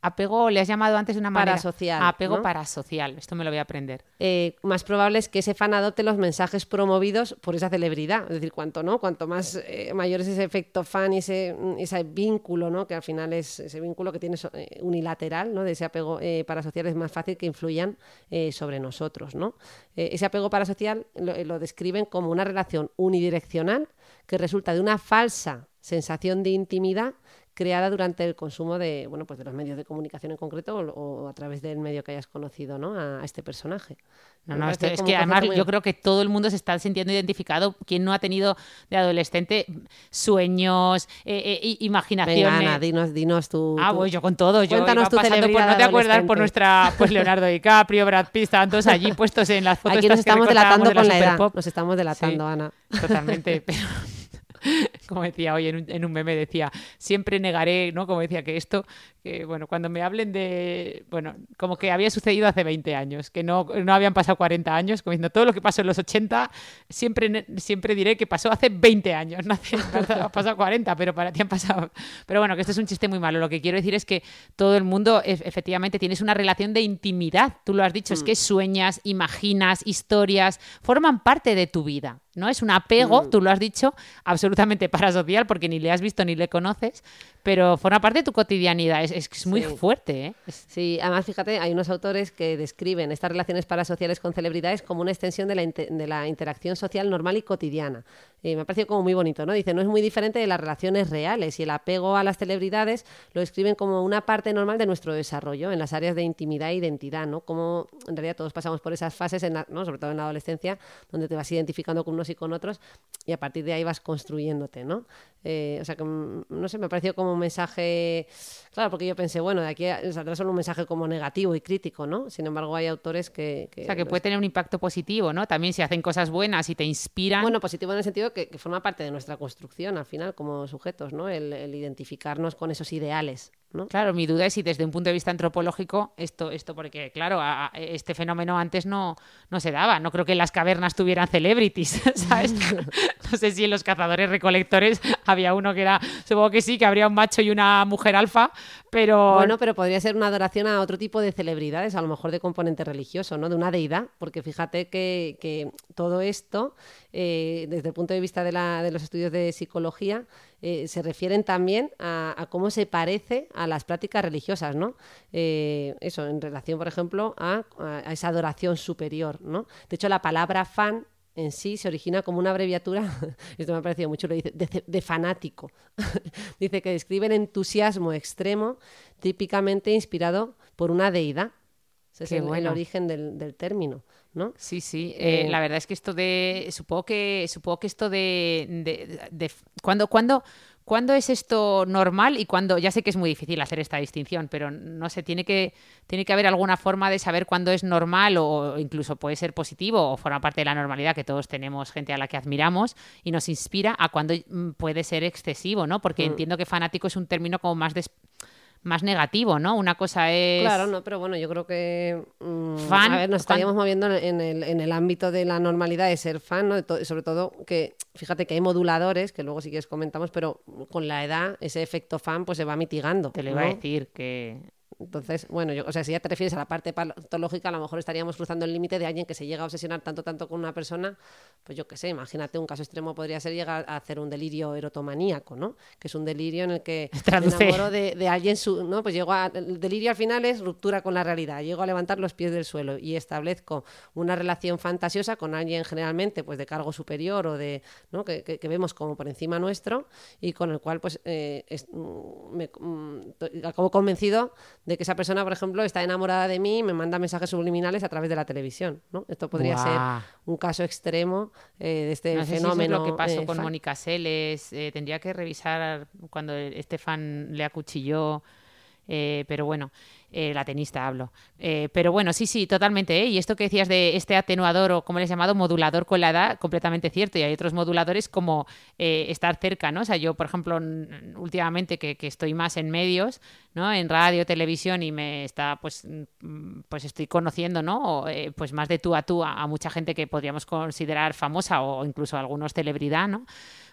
Apego, le has llamado antes de una manera. Parasocial. Apego parasocial. Esto me lo voy a aprender. Eh, más probable es que ese fan adopte los mensajes promovidos por esa celebridad. Es decir, cuanto no, cuanto más eh, mayor es ese efecto fan y ese, ese vínculo, ¿no? Que al final es ese vínculo que tiene eh, unilateral, ¿no? De ese apego parasocial es más fácil que influyan sobre nosotros, ¿no? ese apego parasocial lo, lo describen como una relación unidireccional que resulta de una falsa sensación de intimidad creada durante el consumo de, bueno, pues de los medios de comunicación en concreto o, a través del medio que hayas conocido ¿no? a, este personaje. No, no, es que además yo creo que todo el mundo se está sintiendo identificado. quien no ha tenido de adolescente sueños, eh, eh, imaginaciones? Venga, Ana, dinos, dinos tu, Ah, voy yo con todo. Yo Cuéntanos tu pasando por, no te acuerdas por nuestra, pues Leonardo DiCaprio, Brad Pitt, estaban todos allí puestos en las fotos. Aquí nos estamos delatando con la, edad. Nos estamos delatando, Ana. Totalmente. Pero como decía hoy en un, meme, decía, siempre negaré, ¿no? Como decía que esto, que bueno, cuando me hablen de, bueno, como que había sucedido hace 20 años, que no, no habían pasado 40 años, como diciendo, todo lo que pasó en los 80, siempre, siempre diré que pasó hace 20 años, no hace, ha pasado 40, pero para ti han pasado. Pero bueno, que esto es un chiste muy malo. Lo que quiero decir es que todo el mundo, efectivamente, tienes una relación de intimidad, tú lo has dicho, es que mm. sueñas, imaginas, historias, forman parte de tu vida. ¿No? Es un apego, mm. tú lo has dicho, absolutamente parasocial porque ni le has visto ni le conoces, pero forma parte de tu cotidianidad. Es, es, muy fuerte, ¿eh? Sí, además, fíjate, hay unos autores que describen estas relaciones parasociales con celebridades como una extensión de la, de la interacción social normal y cotidiana. Y me ha parecido como muy bonito, ¿no? Dice, no es muy diferente de las relaciones reales y el apego a las celebridades lo describen como una parte normal de nuestro desarrollo en las áreas de intimidad e identidad, ¿no? Como en realidad todos pasamos por esas fases, en ¿no? sobre todo en la adolescencia, donde te vas identificando con unos y con otros y a partir de ahí vas construyéndote, ¿no? Eh, o sea que, mm, no sé, me ha parecido como un mensaje, claro, porque yo pensé, bueno, de aquí saldrá solo un mensaje como negativo y crítico, ¿no? Sin embargo, hay autores que... o sea, que puede tener un impacto positivo, ¿no? También si hacen cosas buenas y te inspiran. Bueno, positivo en el sentido que, forma parte de nuestra construcción al final como sujetos, ¿no? el identificarnos con esos ideales. Claro, mi duda es si desde un punto de vista antropológico esto, esto porque claro, este fenómeno antes no, no se daba. No creo que en las cavernas tuvieran celebrities, ¿sabes? no sé si en los cazadores recolectores había uno que era, supongo que sí, que habría un macho y una mujer alfa, pero... Bueno, pero podría ser una adoración a otro tipo de celebridades, a lo mejor de componente religioso, ¿no? De una deidad, porque fíjate que, que todo esto, eh, desde el punto de vista de, la, de los estudios de psicología, eh, se refieren también a, cómo se parece a las prácticas religiosas, ¿no? Eh, eso, en relación, por ejemplo, a, esa adoración superior, ¿no? De hecho, la palabra fan en sí se origina como una abreviatura, esto me ha parecido mucho, lo dice, de, fanático. dice que describe el entusiasmo extremo típicamente inspirado por una deidad. Ese es el, origen del, término. ¿No? Sí, sí. Eh, la verdad es que esto de. Supongo que. Supongo que esto de. de, cuando, cuando, ¿Cuándo es esto normal y cuándo? Ya sé que es muy difícil hacer esta distinción, pero no sé, tiene que, tiene que haber alguna forma de saber cuándo es normal o incluso puede ser positivo o forma parte de la normalidad, que todos tenemos gente a la que admiramos y nos inspira, a cuándo mm, puede ser excesivo, ¿no? Porque mm. entiendo que fanático es un término como más más negativo, ¿no? Una cosa es... Claro, no, pero bueno, yo creo que... Mm, fan, a ver, nos estaríamos moviendo en el, en el ámbito de la normalidad de ser fan, ¿no? sobre todo que, fíjate que hay moduladores, que luego sí que comentamos, pero con la edad ese efecto fan pues se va mitigando. Te le iba a decir que entonces, bueno, yo, o sea, si ya te refieres a la parte patológica, a lo mejor estaríamos cruzando el límite de alguien que se llega a obsesionar tanto, tanto con una persona, pues yo qué sé, imagínate, un caso extremo podría ser llegar a hacer un delirio erotomaníaco, ¿no? Que es un delirio en el que me enamoro de, alguien, su, ¿no? Pues llego a, el delirio al final es ruptura con la realidad, llego a levantar los pies del suelo y establezco una relación fantasiosa con alguien generalmente, pues de cargo superior o de, ¿no? Que, que, vemos como por encima nuestro y con el cual, pues, eh, mm, me, mm, acabo convencido de que esa persona, por ejemplo, está enamorada de mí y me manda mensajes subliminales a través de la televisión, ¿no? Esto podría ser un caso extremo eh, de este No sé si eso es fenómeno. lo que pasó eh, con fan. Mónica Seles. eh, tendría que revisar cuando Estefan le acuchilló. pero bueno, eh, la tenista hablo. Eh, pero bueno, sí, sí, totalmente. ¿eh? Y esto que decías de este atenuador o como le has llamado, modulador con la edad, completamente cierto. Y hay otros moduladores como estar cerca, ¿no? O sea, yo, por ejemplo, últimamente que, que estoy más en medios, ¿no? En radio, televisión y me está, pues, mm, pues estoy conociendo, ¿no? O, eh, pues más de tú a tú a, a mucha gente que podríamos considerar famosa o incluso algunos celebridad, ¿no?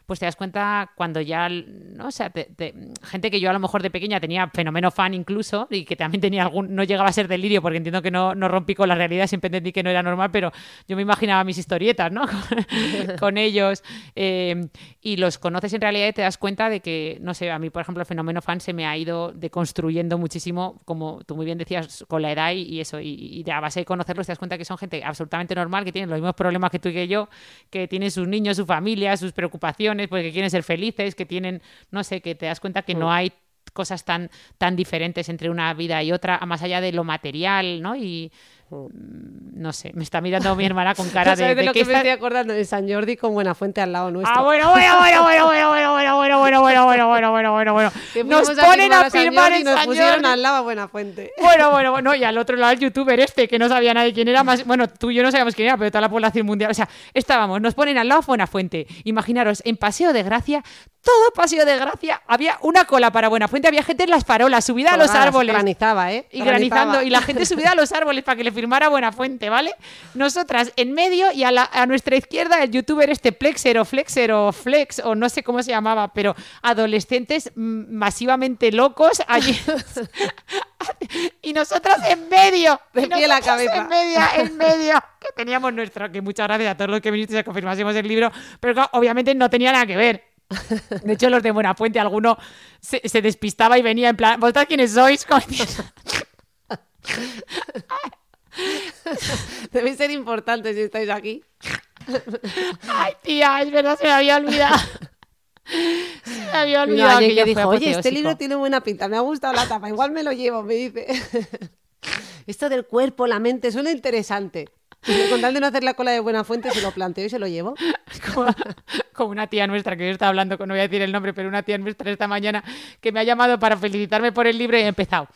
Pues te das cuenta cuando ya, ¿no? O sea, te- te- gente que yo a lo mejor de pequeña tenía fenómeno fan incluso y que también tenía algún, no llegaba a ser delirio porque entiendo que no, no rompí con la realidad, siempre entendí que no era normal, pero yo me imaginaba mis historietas, ¿no? con ellos eh, y los conoces en realidad y te das cuenta de que, no sé, a mí por ejemplo el fenómeno fan se me ha ido deconstruyendo muchísimo, como tú muy bien decías, con la edad y, y eso, y, y de a base de conocerlos te das cuenta que son gente absolutamente normal, que tienen los mismos problemas que tú y que yo, que tienen sus niños, su familia, sus preocupaciones, pues que quieren ser felices, que tienen, no sé, que te das cuenta que no hay cosas tan, tan diferentes entre una vida y otra, más allá de lo material, ¿no? Y mm, no sé, me está mirando mi hermana con cara de, ¿Sabes de de lo que me estoy acordando? De San Jordi con Buenafuente al lado nuestro. Ah, bueno, bueno, bueno, bueno, bueno, bueno, bueno, bueno, bueno, bueno, bueno, bueno, bueno, Nos ponen a San firmar Jordi en y nos San pusieron Jordi. al lado a Buenafuente. Bueno, bueno, bueno, y al otro lado el youtuber este, que no sabía nadie quién era, más, bueno, tú y yo no sabíamos quién era, pero toda la población mundial, o sea, estábamos, nos ponen al lado Buenafuente. Imaginaros, en Paseo de Gracia, todo Paseo de Gracia, había una cola para Buenafuente, había gente en las farolas, subida a los árboles. Granizaba, ¿eh? Y granizando, y la gente subida a los árboles para que le firmara Buenafuente, ¿vale? Nosotras en medio y a, la- a nuestra izquierda el youtuber este Plexer o Flexer o Flex o no sé cómo se llamaba, pero adolescentes masivamente locos allí. y nosotras en medio. De pie la cabeza. En medio, en medio. Que teníamos nuestro, que muchas gracias a todos los que vinisteis a confirmásemos el libro, pero claro, obviamente no tenía nada que ver. De hecho, los de Buenafuente, alguno se, se despistaba y venía en plan, ¿vosotras quiénes sois? Debéis ser importantes si estáis aquí. Ay, tía, es verdad, se me había olvidado. Se me había olvidado alguien que que dijo, oye, este apoteósico". libro tiene buena pinta, me ha gustado la tapa, igual me lo llevo, me dice. Esto del cuerpo, la mente, suena interesante. Y con tal de no hacer la cola de buena fuente, se lo planteo y se lo llevo. como, como una tía nuestra que yo estaba hablando, con, no voy a decir el nombre, pero una tía nuestra esta mañana que me ha llamado para felicitarme por el libro y he empezado.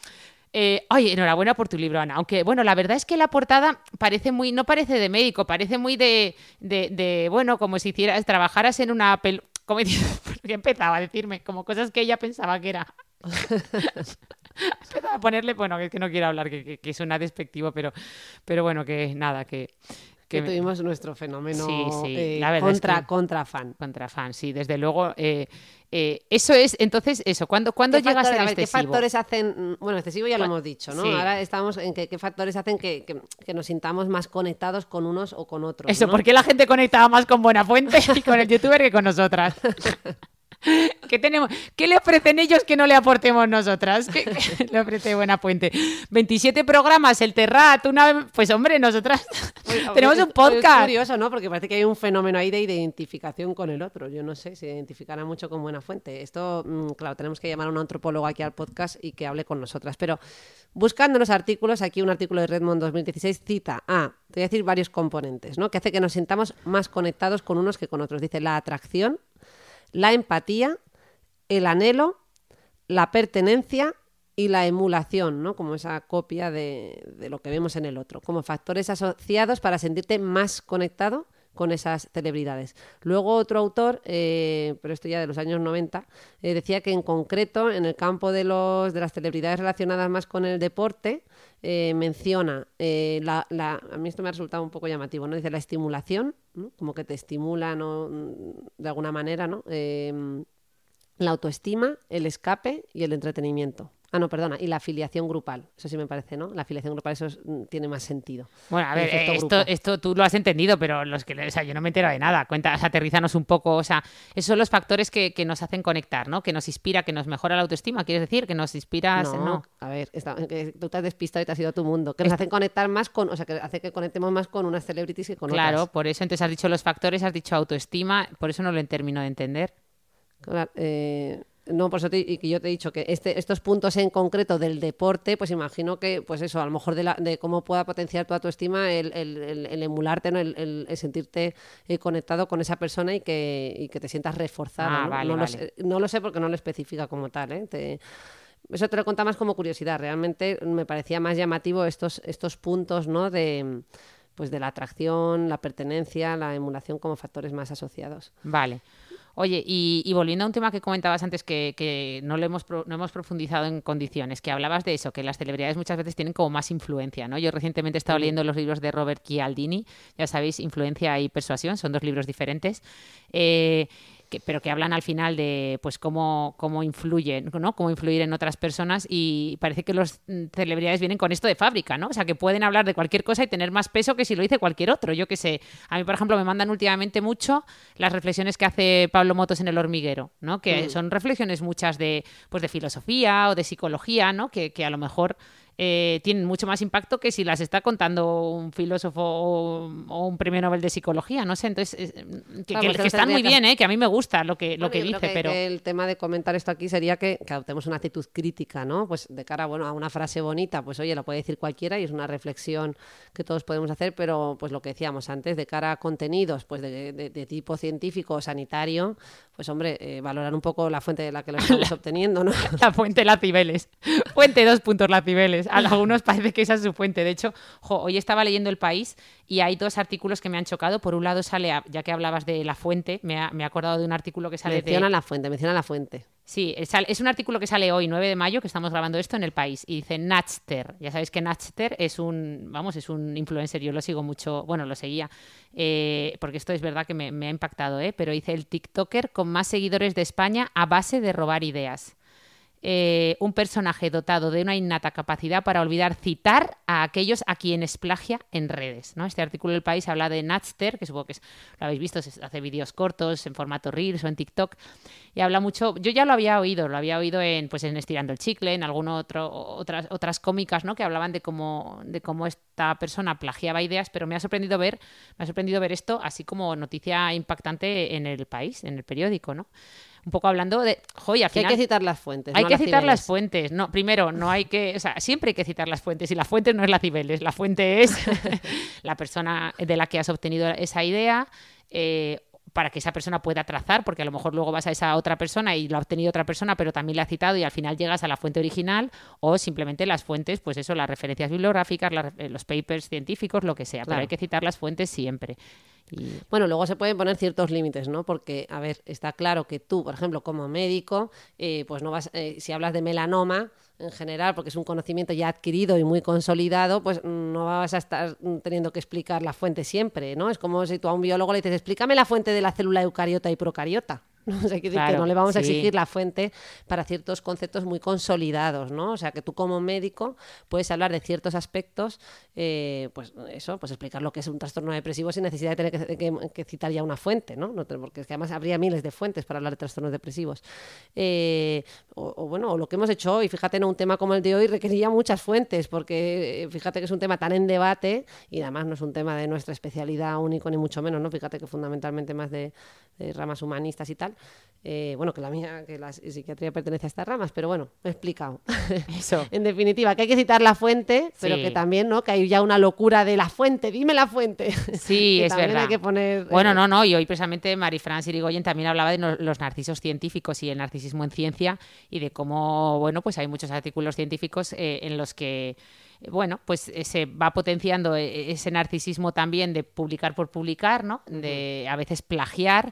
Eh, Oye, enhorabuena por tu libro, Ana. Aunque, bueno, la verdad es que la portada parece muy, no parece de médico, parece muy de, de, de, bueno, como si hicieras, trabajaras en una pel... Como empezaba a decirme, como cosas que ella pensaba que era. Empezaba a ponerle, bueno, es que no quiero hablar, que, que, que suena despectivo, pero, pero bueno, que nada, que... Que tuvimos nuestro fenómeno Sí, sí, eh, la verdad es contra, que- contra fan. Contra fan, sí, desde luego. eh, eh, eso es, entonces, eso, ¿cuándo, ¿cuándo ¿Qué llega a ser ver, ¿Qué excesivo? factores hacen? Bueno, excesivo ya lo hemos dicho, ¿no? sí. Ahora estamos en que, qué factores hacen que, que- que nos sintamos más conectados con unos o con otros. Eso, ¿no? ¿por qué la gente conectaba más con Buenafuente y con el youtuber que con nosotras? ¿Qué, tenemos? ¿Qué le ofrecen ellos que no le aportemos nosotras? ¿Qué, qué le ofrece Buenafuente? 27 programas, el Terrat, una. Pues hombre, nosotras tenemos Es- un podcast. Es curioso, ¿no? Porque parece que hay un fenómeno ahí de identificación con el otro. Yo no sé, se identificará mucho con Buena Fuente. Esto, mm, claro, tenemos que llamar a un antropólogo aquí al podcast y que hable con nosotras. Pero buscando los artículos, aquí un artículo de Redmond 2016 cita a, te voy a decir varios componentes, ¿no? Que hace que nos sintamos más conectados con unos que con otros. Dice la atracción, la empatía, el anhelo, la pertenencia y la emulación, ¿no? Como esa copia de, de lo que vemos en el otro, como factores asociados para sentirte más conectado con esas celebridades. Luego otro autor, eh, pero esto ya de los años 90, eh, decía que en concreto en el campo de, los, de las celebridades relacionadas más con el deporte, eh, menciona, la, a mí esto me ha resultado un poco llamativo, ¿no? Dice la estimulación, como que te estimula ¿no? de alguna manera, ¿no? La autoestima, el escape y el entretenimiento. Ah, no, perdona, y la afiliación grupal. Eso sí me parece, ¿no? La afiliación grupal, eso es- mm, tiene más sentido. Bueno, a ver, eh, esto, esto tú lo has entendido, pero los que, o sea, yo no me entero de nada. Cuenta, aterrízanos un poco, o sea, esos son los factores que, que nos hacen conectar, ¿no? Que nos inspira, que nos mejora la autoestima, ¿quieres decir? Que nos inspira, No, ¿no? a ver, está- tú te has despistado y te has ido a tu mundo. Que nos hacen conectar más con, o sea, que hace que conectemos más con unas celebrities que con Claro, otras. por eso entonces has dicho los factores, has dicho autoestima, por eso no lo termino de entender. Claro, eh, No, por eso te, y que yo te he dicho que este, estos puntos en concreto del deporte, pues imagino que, pues eso, a lo mejor de, la, de cómo pueda potenciar tu autoestima el, el, el, el emularte, ¿no? el, sentirte eh, conectado con esa persona y que, y que te sientas reforzado. Ah, ¿no? vale, no, Lo sé, no lo sé porque no lo especifica como tal. ¿eh? Te- eso te lo cuenta más como curiosidad. Realmente me parecía más llamativo estos, estos puntos ¿no? de, pues de la atracción, la pertenencia, la emulación como factores más asociados. Vale. Oye, y, y volviendo a un tema que comentabas antes que, que no lo hemos pro- no hemos profundizado en condiciones, que hablabas de eso, que las celebridades muchas veces tienen como más influencia, ¿no? Yo recientemente he estado leyendo los libros de Robert Cialdini, ya sabéis, Influencia y Persuasión, son dos libros diferentes. eh, que- pero que hablan al final de pues cómo, cómo influyen, ¿no? Cómo influir en otras personas y parece que los mm, celebridades vienen con esto de fábrica, ¿no? O sea, que pueden hablar de cualquier cosa y tener más peso que si lo dice cualquier otro. Yo qué sé. A mí, por ejemplo, me mandan últimamente mucho las reflexiones que hace Pablo Motos en El Hormiguero, ¿no? Que son reflexiones muchas de, pues, de filosofía o de psicología, ¿no? Que, que a lo mejor eh, tienen mucho más impacto que si las está contando un filósofo o, o un premio Nobel de psicología, no sé. Entonces, eh, que, están muy bien, ¿eh? Que a mí me gusta lo que, lo que dice, pero... el tema de comentar esto aquí sería que, que adoptemos una actitud crítica, ¿no? Pues de cara bueno, a una frase bonita, pues oye, la puede decir cualquiera y es una reflexión que todos podemos hacer, pero pues lo que decíamos antes, de cara a contenidos pues de, de- de tipo científico o sanitario, pues hombre, eh, valorar un poco la fuente de la que lo estamos obteniendo, ¿no? La fuente La Cibeles. Fuente dos puntos La Cibeles. A algunos parece que esa es su fuente. De hecho, jo, hoy estaba leyendo El País y hay dos artículos que me han chocado. Por un lado sale, a- ya que hablabas de la fuente, me ha, me he acordado de un artículo que sale Menciona de... la fuente, menciona la fuente. Sí, es, al- es un artículo que sale hoy, 9 de mayo, que estamos grabando esto en El País. Y dice Natster. Ya sabéis que Natster es un, vamos, es un influencer. Yo lo sigo mucho, bueno, lo seguía. eh, porque esto es verdad que me, me ha impactado, ¿eh? Pero dice el TikToker con más seguidores de España a base de robar ideas eh, un personaje dotado de una innata capacidad para olvidar citar a aquellos a quienes plagia en redes. ¿no? Este artículo del país habla de Natster, que supongo que es- lo habéis visto, hace vídeos cortos en formato Reels o en TikTok, y habla mucho, yo ya lo había oído, lo había oído en, pues, en Estirando el Chicle, en alguno otro, otras, otras cómicas ¿no? que hablaban de cómo, de cómo esta persona plagiaba ideas, pero me ha sorprendido ver, me ha sorprendido ver esto así como noticia impactante en el país, en el periódico, ¿no? Un poco hablando de, joy, al Que hay que citar las fuentes. Hay no que las citar las fuentes. No, primero, no hay que, o sea, siempre hay que citar las fuentes. Y la fuente no es la Cibeles, la fuente es la persona de la que has obtenido esa idea. eh, para que esa persona pueda trazar, porque a lo mejor luego vas a esa otra persona y lo ha obtenido otra persona, pero también la ha citado y al final llegas a la fuente original o simplemente las fuentes, pues eso, las referencias bibliográficas, las- eh, los papers científicos, lo que sea. Pero Claro. hay que citar las fuentes siempre. Bueno, luego se pueden poner ciertos límites, ¿no? Porque, a ver, está claro que tú, por ejemplo, como médico, eh, pues no vas, eh, si hablas de melanoma en general, porque es un conocimiento ya adquirido y muy consolidado, pues no vas a estar teniendo que explicar la fuente siempre, ¿no? Es como si tú a un biólogo le dices, explícame la fuente de la célula eucariota y procariota. O sea, decir que no le vamos a exigir la fuente para ciertos conceptos muy consolidados, ¿no? O sea, que tú como médico puedes hablar de ciertos aspectos, eh, pues eso, pues explicar lo que es un trastorno depresivo sin necesidad de tener que, que- que citar ya una fuente, ¿no? No porque es que además habría miles de fuentes para hablar de trastornos depresivos. Eh, o, o bueno, o lo que hemos hecho hoy, fíjate, en un tema como el de hoy requería muchas fuentes, porque eh, fíjate que es un tema tan en debate y además no es un tema de nuestra especialidad único ni mucho menos, ¿no? Fíjate que fundamentalmente más de, de ramas humanistas y tal. Eh, bueno, que la mía, que la psiquiatría pertenece a estas ramas, pero bueno, me he explicado. Eso. en definitiva, que hay que citar la fuente, pero Sí. que también, ¿no? Que hay ya una locura de la fuente, dime la fuente. Sí, Que es también verdad. hay que poner... Bueno, eh, no, no, y hoy precisamente Marifran Sirigoyen también hablaba de no- los narcisos científicos y el narcisismo en ciencia y de cómo, bueno, pues hay muchos artículos científicos eh, en los que, bueno, pues se va potenciando ese narcisismo también de publicar por publicar, ¿no? De a veces plagiar.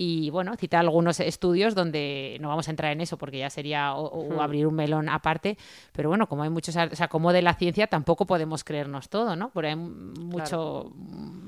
Y bueno, cita algunos estudios donde no vamos a entrar en eso porque ya sería o, o abrir un melón aparte, pero bueno, como hay muchos, o sea, como de la ciencia tampoco podemos creernos todo, ¿no? Porque hay mucho,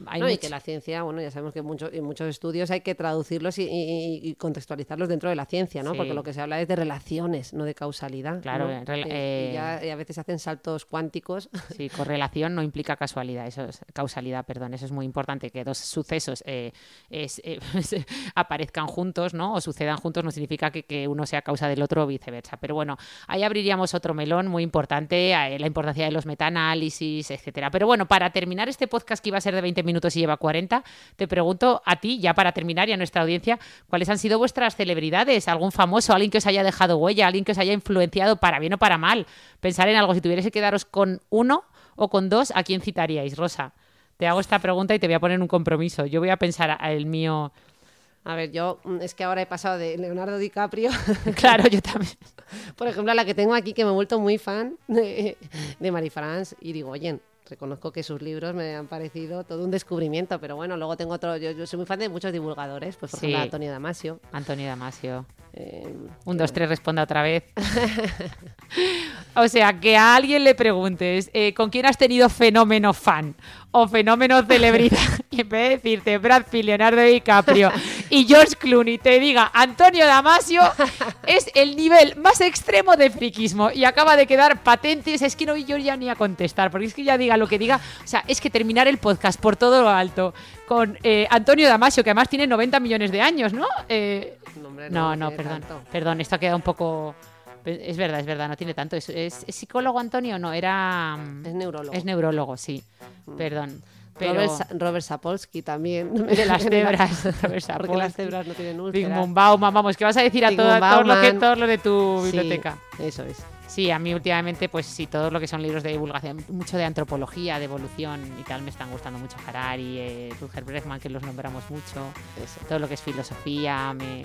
hay No, y mucho- que la ciencia, bueno, ya sabemos que muchos en muchos estudios hay que traducirlos y, y- y contextualizarlos dentro de la ciencia, ¿no? Sí. Porque lo que se habla es de relaciones, no de causalidad. Claro, ¿no? en rela- Eh, y eh, ya- y a veces hacen saltos cuánticos. Sí, correlación no implica casualidad, eso es causalidad, perdón, eso es muy importante, que dos sucesos eh, es, eh, aparezcan juntos, ¿no? O sucedan juntos, no significa que, que uno sea causa del otro o viceversa. Pero bueno, ahí abriríamos otro melón muy importante, eh, la importancia de los metaanálisis, etcétera. Pero bueno, para terminar este podcast que iba a ser de 20 minutos y lleva 40, te pregunto a ti, ya para terminar, y a nuestra audiencia, ¿cuáles han sido vuestras celebridades? ¿Algún famoso, alguien que os haya dejado huella, alguien que os haya influenciado para bien o para mal? Pensar en algo, si tuvierais que quedaros con uno o con dos, ¿a quién citaríais, Rosa? Te hago esta pregunta y te voy a poner un compromiso. Yo voy a pensar el mío. A ver, yo mm, es que ahora he pasado de Leonardo DiCaprio, Claro, yo también. por ejemplo, a la que tengo aquí, que me he vuelto muy fan de, de Marie France, y digo, oye, reconozco que sus libros me han parecido todo un descubrimiento, pero bueno, luego tengo otro, yo, yo soy muy fan de muchos divulgadores, pues por Sí. ejemplo Antonio Damasio. Antonio Damasio. Eh, Un, dos, tres, responda otra vez. o sea, que a alguien le preguntes eh, con quién has tenido fenómeno fan o fenómeno celebridad y en vez de decirte Brad Pitt, Leonardo DiCaprio y George Clooney te diga Antonio Damasio es el nivel más extremo de friquismo y acaba de quedar patente. Es que no voy yo ya ni a contestar porque es que ya diga lo que diga. O sea, es que terminar el podcast por todo lo alto con eh, Antonio Damasio, que además tiene 90 millones de años, ¿no? Eh, no, hombre, no, no, perdón. tanto. Perdón, esto ha quedado un poco. Es verdad, es verdad, no tiene tanto. ¿Es, es- es psicólogo Antonio? No, era. mm, Es neurólogo. Es neurólogo, sí. Perdón. Pero. Robert, Robert Sapolsky también. de las cebras. Robert Porque las cebras no tienen úlceras. Bong Bauman, vamos, ¿qué vas a decir a todo, todo lo que, todo lo de tu Sí, biblioteca? eso es. Sí, a mí últimamente, pues sí, todo lo que son libros de divulgación, mucho de antropología, de evolución y tal, me están gustando mucho. Harari, eh, Rutger Bregman, que los nombramos mucho. Eso. Todo lo que es filosofía, me...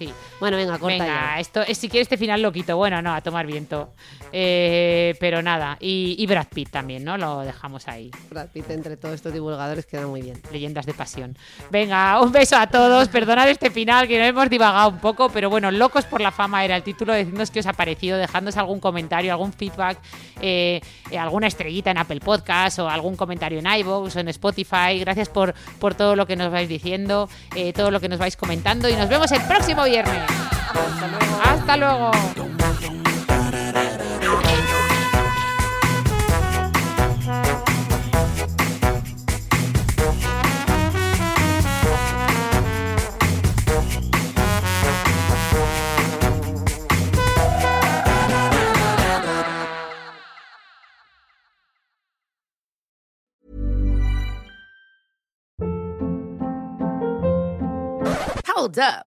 Bueno, sí. Bueno, venga, corta Venga, ya. esto, eh, si quieres este final lo quito. Bueno, no, a tomar viento. Eh, pero nada, y, y Brad Pitt también, ¿no? Lo dejamos ahí. Brad Pitt entre todos estos divulgadores queda muy bien. Leyendas de pasión. Venga, un beso a todos. Perdonad este final que no hemos divagado un poco, pero bueno, Locos por la Fama era el título. Decidnos qué os ha parecido, dejadnos algún comentario, algún feedback, eh, eh, alguna estrellita en Apple Podcast o algún comentario en iVoox o en Spotify. Gracias por, por todo lo que nos vais diciendo, eh, todo lo que nos vais comentando y nos vemos el próximo viernes. Hasta luego. Hold up.